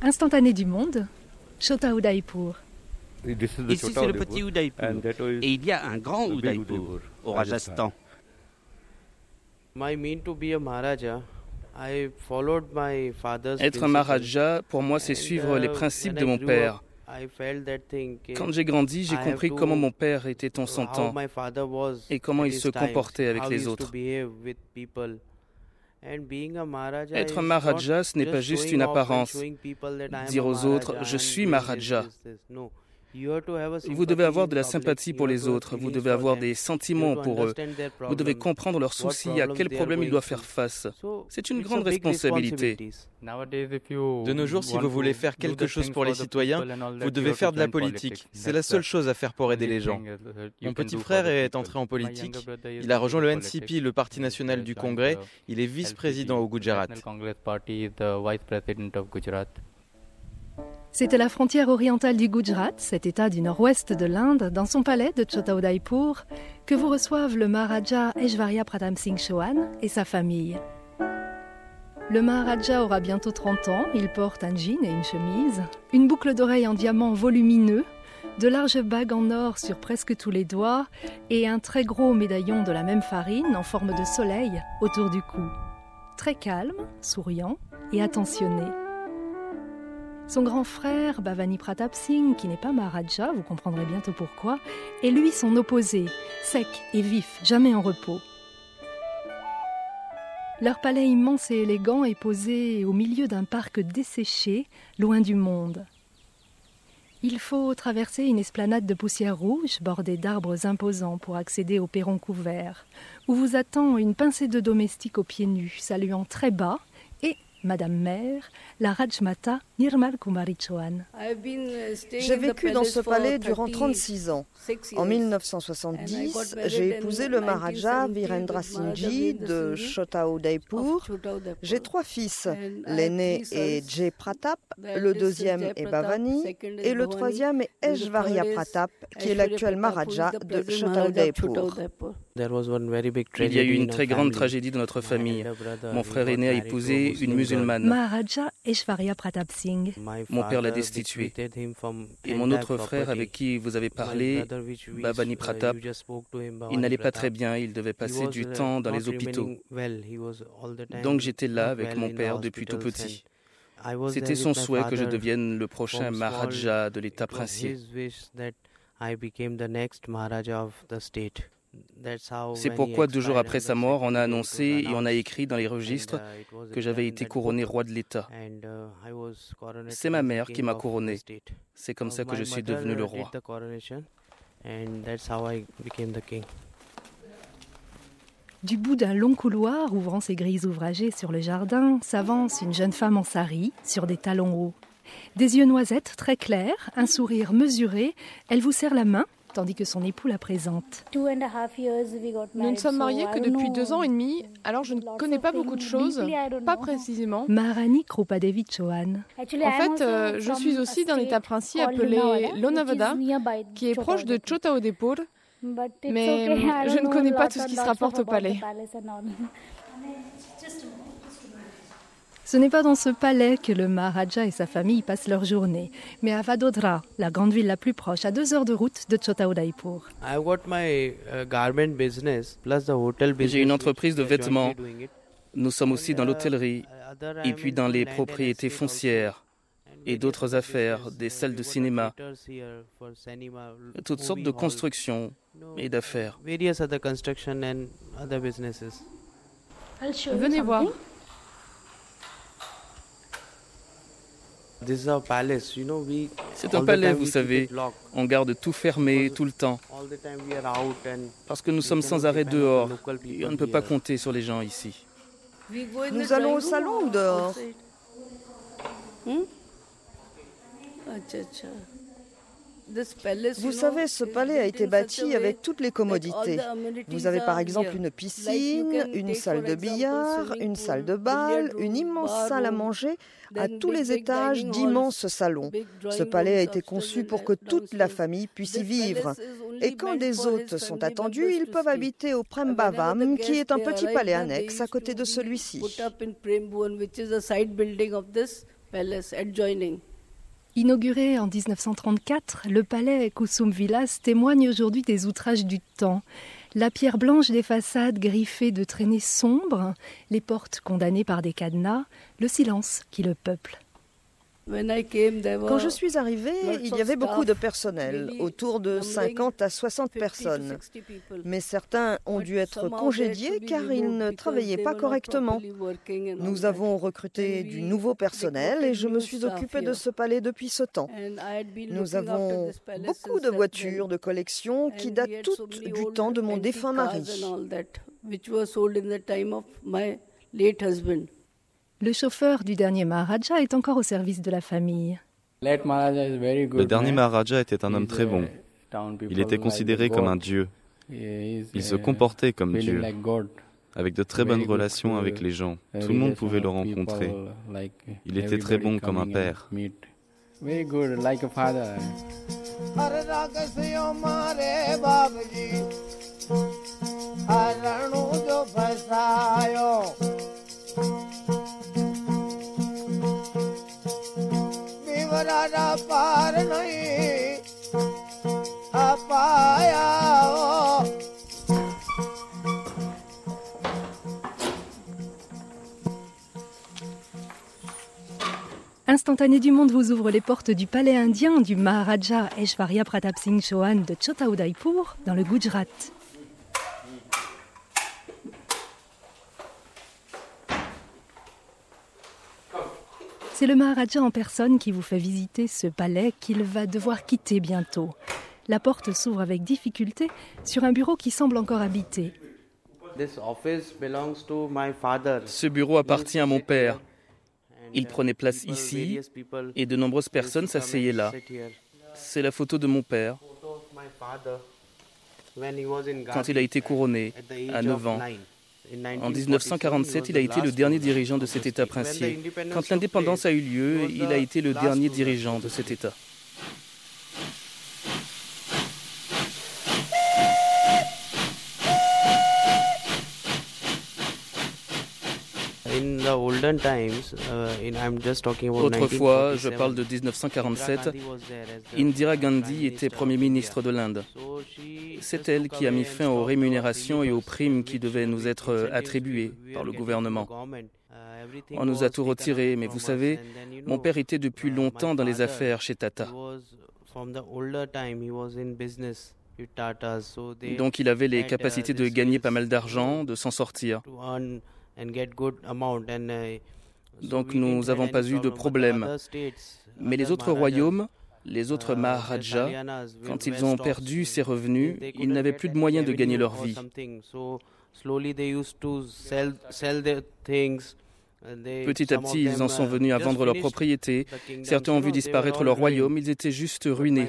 Instantané du monde, Chota Udaipur. Ici, c'est le petit Udaipur. Et il y a un grand Udaipur au Rajasthan. Être un Maharaja, pour moi, c'est suivre les principes de mon père. Quand j'ai grandi, j'ai compris comment mon père était consentant et comment il se comportait avec les autres. Être Maharaja, ce n'est pas juste une apparence. Dire aux autres, je suis Maharaja. Vous devez avoir de la sympathie pour les autres, vous devez avoir des sentiments pour eux, vous devez comprendre leurs soucis, à quels problèmes ils doivent faire face. C'est une grande responsabilité. De nos jours, si vous voulez faire quelque chose pour les citoyens, vous devez faire de la politique. C'est la seule chose à faire pour aider les gens. Mon petit frère est entré en politique. Il a rejoint le NCP, le Parti national du Congrès. Il est vice-président au Gujarat. C'est à la frontière orientale du Gujarat, cet état du nord-ouest de l'Inde, dans son palais de Chotaudaipur, que vous reçoivent le Maharaja Eshvarya Pradam Singh Chauhan et sa famille. Le Maharaja aura bientôt 30 ans, il porte un jean et une chemise, une boucle d'oreille en diamant volumineux, de larges bagues en or sur presque tous les doigts et un très gros médaillon de la même farine en forme de soleil autour du cou. Très calme, souriant et attentionné. Son grand frère, Bhavani Pratap Singh, qui n'est pas Maharaja, vous comprendrez bientôt pourquoi, est lui son opposé, sec et vif, jamais en repos. Leur palais immense et élégant est posé au milieu d'un parc desséché, loin du monde. Il faut traverser une esplanade de poussière rouge bordée d'arbres imposants pour accéder au perron couvert, où vous attend une pincée de domestiques aux pieds nus, saluant très bas Madame Mère, la Rajmata Nirmal Kumari Chauhan. J'ai vécu dans ce palais durant 36 ans. En 1970, j'ai épousé le Maharaja Virendra Singh de Chota Udaipur. J'ai trois fils. L'aîné est Jay Pratap, le deuxième est Bhavani et le troisième est Eshvarya Pratap, qui est l'actuel Maharaja de Chota Udaipur. Il y a eu une très grande tragédie dans notre famille. Mon frère aîné a épousé une musulmane. Maharaja Eshvarya Pratap Singh. Mon père l'a destitué. Et mon autre frère avec qui vous avez parlé, Babani Pratap, il n'allait pas très bien, il devait passer du temps dans les hôpitaux. Donc j'étais là avec mon père depuis tout petit. C'était son souhait que je devienne le prochain Maharaja de l'État princier. C'est pourquoi deux jours après sa mort, on a annoncé et on a écrit dans les registres que j'avais été couronné roi de l'État. C'est ma mère qui m'a couronné. C'est comme ça que je suis devenu le roi. Du bout d'un long couloir ouvrant ses grilles ouvragées sur le jardin s'avance une jeune femme en sari sur des talons hauts. Des yeux noisettes très clairs, un sourire mesuré, elle vous serre la main tandis que son époux la présente. Nous ne sommes mariés que depuis deux ans et demi, alors je ne connais pas beaucoup de choses, pas précisément. Maharani Krupadevi Chauhan. En fait, euh, je suis aussi d'un état princier appelé Lonavada, qui est proche de Chotaodepur, mais je ne connais pas tout ce qui se rapporte au palais. Ce n'est pas dans ce palais que le Maharaja et sa famille passent leur journée, mais à Vadodara, la grande ville la plus proche, à deux heures de route de Chotaudaipur. J'ai une entreprise de vêtements. Nous sommes aussi dans l'hôtellerie et puis dans les propriétés foncières et d'autres affaires, des salles de cinéma, toutes sortes de constructions et d'affaires. Venez voir. C'est un palais, vous savez. On garde tout fermé tout le temps. Parce que nous sommes sans arrêt dehors. Et on ne peut pas compter sur les gens ici. Nous allons au salon ou dehors hmm? Vous savez, ce palais a été bâti avec toutes les commodités. Vous avez par exemple une piscine, une salle de billard, une salle de bal, une immense salle à manger, à tous les étages d'immenses salons. Ce palais a été conçu pour que toute la famille puisse y vivre. Et quand des hôtes sont attendus, ils peuvent habiter au Prembhavam, qui est un petit palais annexe à côté de celui-ci. Inauguré en 1934, le palais Kusum Vilas témoigne aujourd'hui des outrages du temps. La pierre blanche des façades griffées de traînées sombres, les portes condamnées par des cadenas, le silence qui le peuple. Quand je suis arrivée, il y avait beaucoup de personnel, autour de 50 à 60 personnes. Mais certains ont dû être congédiés car ils ne travaillaient pas correctement. Nous avons recruté du nouveau personnel et je me suis occupée de ce palais depuis ce temps. Nous avons beaucoup de voitures de collection qui datent toutes du temps de mon défunt mari. Le chauffeur du dernier Maharaja est encore au service de la famille. Le dernier Maharaja était un homme très bon. Il était considéré comme un dieu. Il se comportait comme Dieu, avec de très bonnes relations avec les gens. Tout le monde pouvait le rencontrer. Il était très bon comme un père. Instantané du Monde vous ouvre les portes du palais indien du Maharaja Eshvarya Pratap Singh Chauhan de Chota Udaipur dans le Gujarat. C'est le Maharaja en personne qui vous fait visiter ce palais qu'il va devoir quitter bientôt. La porte s'ouvre avec difficulté sur un bureau qui semble encore habité. Ce bureau appartient à mon père. Il prenait place ici et de nombreuses personnes s'asseyaient là. C'est la photo de mon père quand il a été couronné à 9 ans. En 1947, il a été le dernier dirigeant de cet État princier. Quand l'indépendance a eu lieu, il a été le dernier dirigeant de cet État. Autrefois, je parle de 1947, Indira Gandhi était Premier ministre de l'Inde. C'est elle qui a mis fin aux rémunérations et aux primes qui devaient nous être attribuées par le gouvernement. On nous a tout retiré, mais vous savez, mon père était depuis longtemps dans les affaires chez Tata. Donc il avait les capacités de gagner pas mal d'argent, de s'en sortir. Uh, Donc nous n'avons pas eu de problème. Mais les autres royaumes, les autres uh, Maharajas, quand ils ont perdu ces revenus, ils n'avaient plus de moyens de gagner leur vie. Petit à petit, ils en sont venus à vendre leurs propriétés. Certains ont vu disparaître leur royaume, ils étaient juste ruinés.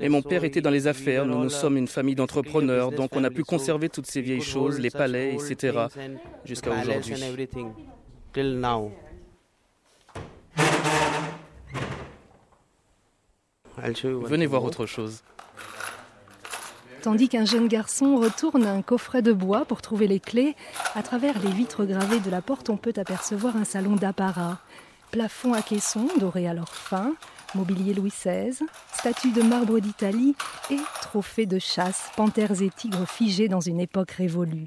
Et mon père était dans les affaires, nous nous sommes une famille d'entrepreneurs, donc on a pu conserver toutes ces vieilles choses, les palais, etc., jusqu'à aujourd'hui. Venez voir autre chose tandis qu'un jeune garçon retourne un coffret de bois pour trouver les clés. À travers les vitres gravées de la porte, on peut apercevoir un salon d'apparat. Plafond à caisson, doré à leur fin, mobilier Louis XVI, statues de marbre d'Italie et trophées de chasse, panthères et tigres figés dans une époque révolue.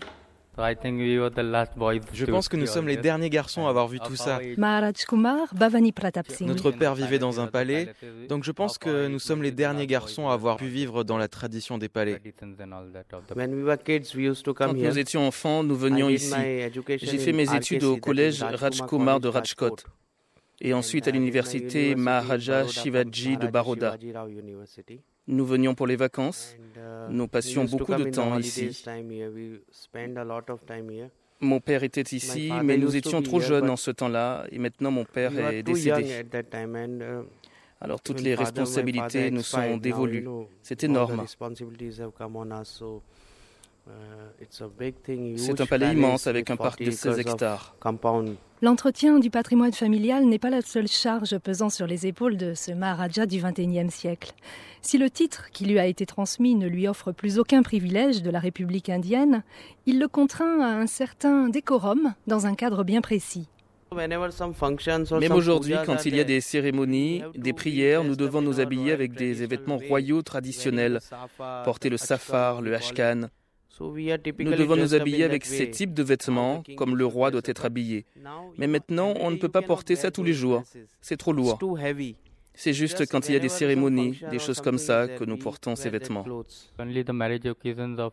Je pense que nous sommes les derniers garçons à avoir vu tout ça. Maharaj Kumar, Bhavani Pratap Singh. Notre père vivait dans un palais, donc je pense que nous sommes les derniers garçons à avoir pu vivre dans la tradition des palais. Quand nous étions enfants, nous venions ici. J'ai fait mes études au collège Rajkumar de Rajkot et ensuite à l'université Maharaja Shivaji de Baroda. Nous venions pour les vacances. Uh, nous passions beaucoup de temps ici. Mon père était ici, mais nous étions trop jeunes en ce temps-là, et maintenant mon père est décédé. Uh, Alors toutes les responsabilités nous sont dévolues. C'est énorme. Uh, C'est un palais immense avec un parc de 16 hectares. L'entretien du patrimoine familial n'est pas la seule charge pesant sur les épaules de ce Maharaja du XXIe siècle. Si le titre qui lui a été transmis ne lui offre plus aucun privilège de la République indienne, il le contraint à un certain décorum dans un cadre bien précis. Même aujourd'hui, quand il y a des cérémonies, des prières, nous devons nous habiller avec des vêtements royaux traditionnels, porter le safar, le hashkan. Nous devons nous habiller avec ces types de vêtements, comme le roi doit être habillé. Mais maintenant, on ne peut pas porter ça tous les jours. C'est trop lourd. C'est juste quand il y a des cérémonies, des choses comme ça, que nous portons ces vêtements.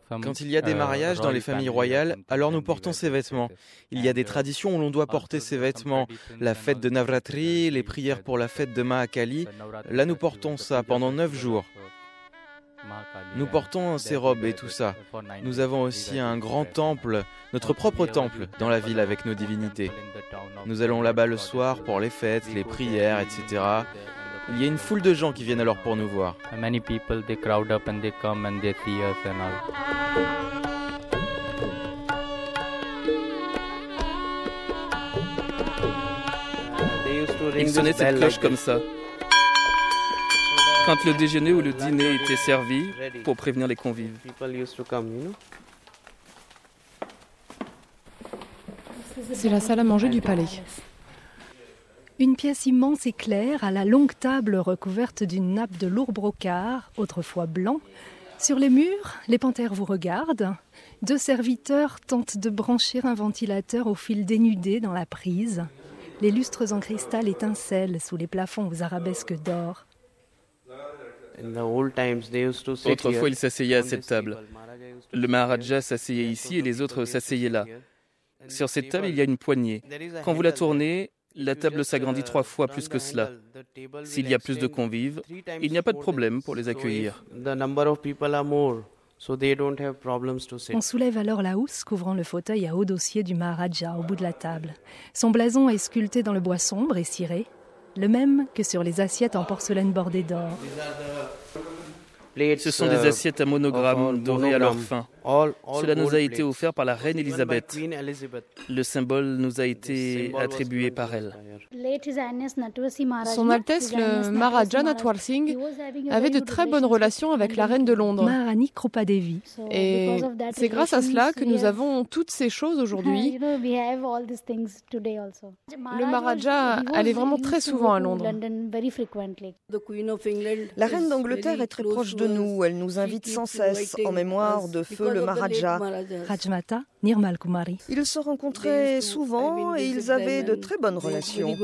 Quand il y a des mariages dans les familles royales, alors nous portons ces vêtements. Il y a des traditions où l'on doit porter ces vêtements. La fête de Navratri, les prières pour la fête de Mahakali, là nous portons ça pendant neuf jours. Nous portons ces robes et tout ça. Nous avons aussi un grand temple, notre propre temple, dans la ville avec nos divinités. Nous allons là-bas le soir pour les fêtes, les prières, etc. Il y a une foule de gens qui viennent alors pour nous voir. Ils sonnaient cette cloche comme ça quand le déjeuner ou le dîner était servi pour prévenir les convives. C'est la salle à manger du palais. Une pièce immense et claire à la longue table recouverte d'une nappe de lourd brocart, autrefois blanc. Sur les murs, les panthères vous regardent. Deux serviteurs tentent de brancher un ventilateur au fil dénudé dans la prise. Les lustres en cristal étincellent sous les plafonds aux arabesques d'or. Autrefois, il s'asseyait à cette table. Le Maharaja s'asseyait ici et les autres s'asseyaient là. Sur cette table, il y a une poignée. Quand vous la tournez, la table s'agrandit trois fois plus que cela. S'il y a plus de convives, il n'y a pas de problème pour les accueillir. On soulève alors la housse couvrant le fauteuil à haut dossier du Maharaja au bout de la table. Son blason est sculpté dans le bois sombre et ciré, le même que sur les assiettes en porcelaine bordée d'or. Ce sont des assiettes à monogramme dorées à leur fin. Cela nous a été offert par la reine Elisabeth. Le symbole nous a été attribué par elle. Son Altesse le Maharaja Natwar Singh avait de très bonnes relations avec la reine de Londres. Maharani. Et c'est grâce à cela que nous avons toutes ces choses aujourd'hui. Le Maharaja allait vraiment très souvent à Londres. La reine d'Angleterre est très proche de nous. Elle nous invite sans cesse en mémoire de feu le Maharaja. Rajmata Nirmal Kumari. Ils se rencontraient souvent et ils avaient de très bonnes relations.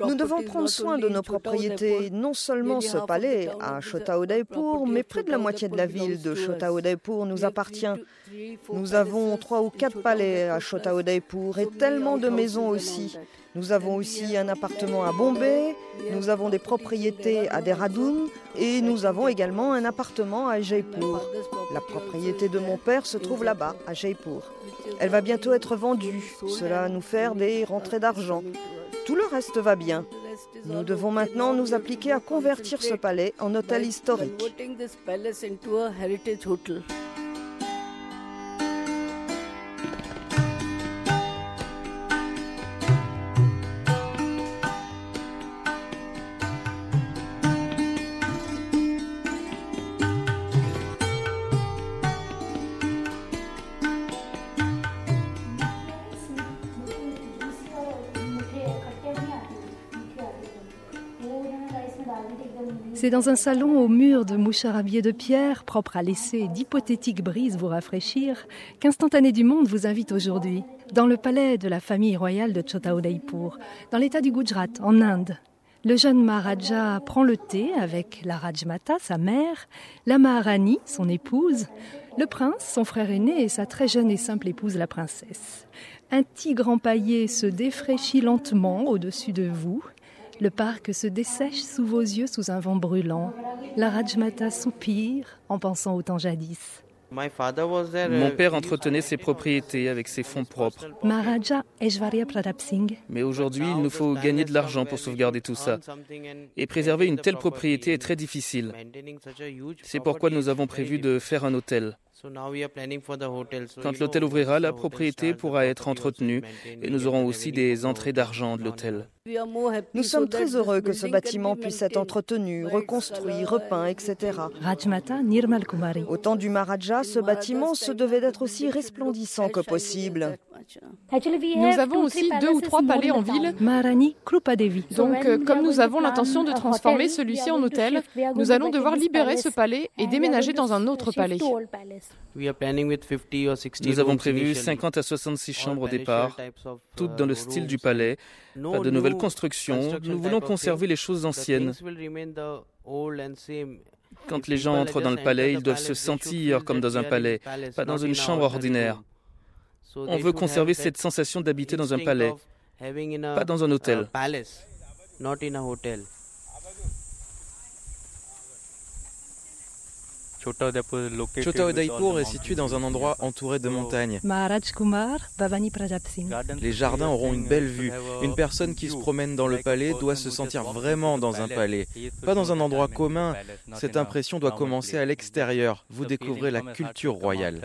Nous devons prendre soin de nos propriétés, non seulement ce palais à Chota Udaipur, mais près de la moitié de la ville de Chota Udaipur nous appartient. Nous avons trois ou quatre palais à Chota Udaipur et tellement de maisons aussi. Nous avons aussi un appartement à Bombay, nous avons des propriétés à Dehradun et nous avons également un appartement à Jaipur. La propriété de mon père se trouve là-bas, à Jaipur. Elle va bientôt être vendue. Cela va nous faire des rentrées d'argent. Tout le reste va bien. Nous devons maintenant nous appliquer à convertir ce palais en hôtel historique. C'est dans un salon aux murs de moucharabier de pierre, propre à laisser d'hypothétiques brises vous rafraîchir, qu'Instantané du Monde vous invite aujourd'hui, dans le palais de la famille royale de Chota Udaipur, dans l'état du Gujarat, en Inde. Le jeune Maharaja prend le thé avec la Rajmata, sa mère, la Maharani, son épouse, le prince, son frère aîné, et sa très jeune et simple épouse, la princesse. Un tigre empaillé se défraîchit lentement au-dessus de vous, le parc se dessèche sous vos yeux sous un vent brûlant. La Rajmata soupire en pensant au temps jadis. Mon père entretenait ses propriétés avec ses fonds propres. Maharaja Eshvarya Pratap Singh. Mais aujourd'hui, il nous faut gagner de l'argent pour sauvegarder tout ça. Et préserver une telle propriété est très difficile. C'est pourquoi nous avons prévu de faire un hôtel. Quand l'hôtel ouvrira, la propriété pourra être entretenue et nous aurons aussi des entrées d'argent de l'hôtel. Nous sommes très heureux que ce bâtiment puisse être entretenu, reconstruit, repeint, etc. Rajmata Nirmal Kumari. Au temps du Maharaja, ce bâtiment se devait d'être aussi resplendissant que possible. Nous avons aussi deux ou trois palais en ville. Maharani Krupadevi. Donc, euh, comme nous avons l'intention de transformer celui-ci en hôtel, nous allons devoir libérer ce palais et déménager dans un autre palais. Nous avons prévu 50 à 66 chambres au départ, toutes dans le style du palais, pas de nouvelles constructions. Nous voulons conserver les choses anciennes. Quand les gens entrent dans le palais, ils doivent se sentir comme dans un palais, pas dans une chambre ordinaire. On veut conserver cette sensation d'habiter dans un palais, pas dans un hôtel. Chota Udaipur est situé dans un endroit entouré de montagnes. Les jardins auront une belle vue. Une personne qui se promène dans le palais doit se sentir vraiment dans un palais, pas dans un endroit commun. Cette impression doit commencer à l'extérieur. Vous découvrez la culture royale.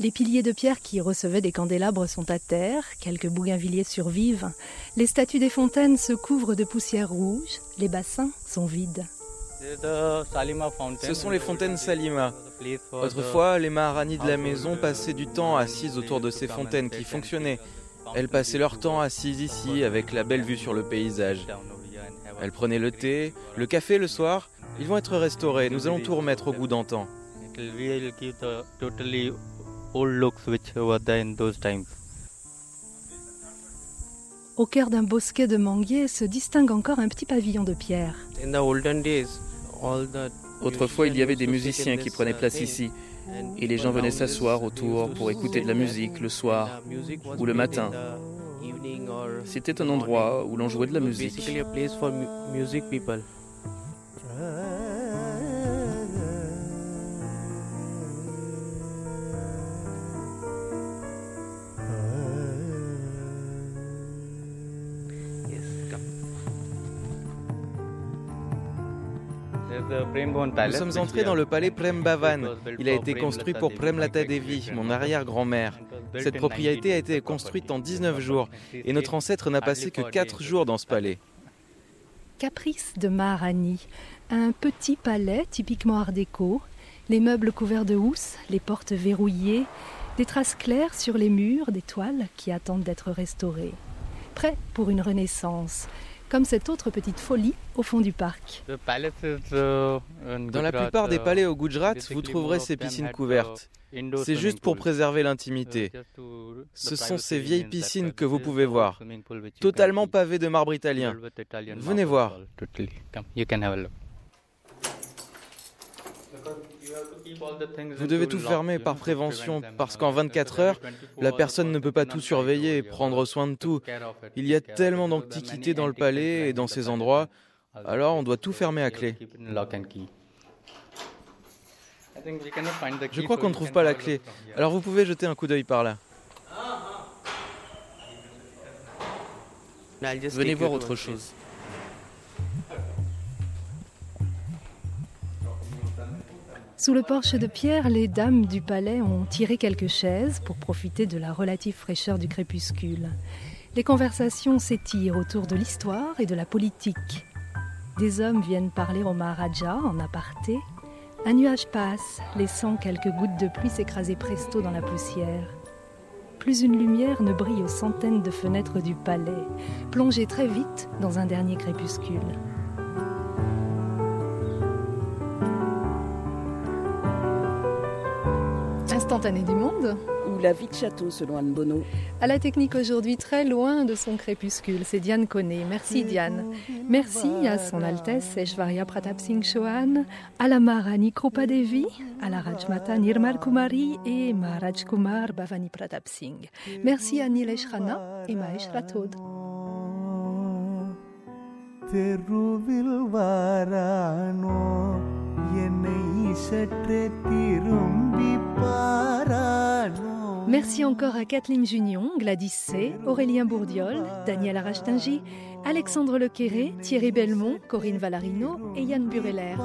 Les piliers de pierre qui recevaient des candélabres sont à terre, quelques bougainvilliers survivent, les statues des fontaines se couvrent de poussière rouge, les bassins sont vides. Ce sont les fontaines Salima. Autrefois, les Maharanis de la maison passaient du temps assises autour de ces fontaines qui fonctionnaient. Elles passaient leur temps assises ici avec la belle vue sur le paysage. Elles prenaient le thé, le café le soir. Ils vont être restaurés. Nous allons tout remettre au goût d'antan. Au cœur d'un bosquet de manguiers se distingue encore un petit pavillon de pierre. Autrefois, il y avait des musiciens qui prenaient place ici, et les gens venaient s'asseoir autour pour écouter de la musique le soir ou le matin. C'était un endroit où l'on jouait de la musique. Nous sommes entrés dans le palais Prem Bhavan. Il a été construit pour Prem Lata Devi, mon arrière-grand-mère. Cette propriété a été construite en 19 jours et notre ancêtre n'a passé que 4 jours dans ce palais. Caprice de Maharani, un petit palais typiquement art déco, les meubles couverts de housse, les portes verrouillées, des traces claires sur les murs, des toiles qui attendent d'être restaurées. Prêt pour une renaissance, comme cette autre petite folie au fond du parc. Dans la plupart des palais au Gujarat, vous trouverez ces piscines couvertes. C'est juste pour préserver l'intimité. Ce sont ces vieilles piscines que vous pouvez voir, totalement pavées de marbre italien. Venez voir. Vous devez tout fermer par prévention parce qu'en 24 heures, la personne ne peut pas tout surveiller et prendre soin de tout. Il y a tellement d'antiquités dans le palais et dans ces endroits, alors on doit tout fermer à clé. Je crois qu'on ne trouve pas la clé. Alors vous pouvez jeter un coup d'œil par là. Venez voir autre chose. Sous le porche de pierre, les dames du palais ont tiré quelques chaises pour profiter de la relative fraîcheur du crépuscule. Les conversations s'étirent autour de l'histoire et de la politique. Des hommes viennent parler au Maharaja en aparté. Un nuage passe, laissant quelques gouttes de pluie s'écraser presto dans la poussière. Plus une lumière ne brille aux centaines de fenêtres du palais, plongée très vite dans un dernier crépuscule. Instantané du monde. Ou la vie de château, selon Anne Bonneau. À la technique aujourd'hui, très loin de son crépuscule, c'est Diane Koné. Merci Diane. Merci à son Altesse Eshvarya Pratap Singh Chauhan, à la Maharani Krupa Devi, à la Rajmata Nirmal Kumari et Maharaj Kumar Bhavani Pratap Singh. Merci à Nilesh Rana et Mahesh Rathod. Merci encore à Kathleen Junion, Gladys C, Aurélien Bourdiol, Daniel Arachtingy, Alexandre Lequéré, Thierry Belmont, Corinne Valarino et Yann Bureller.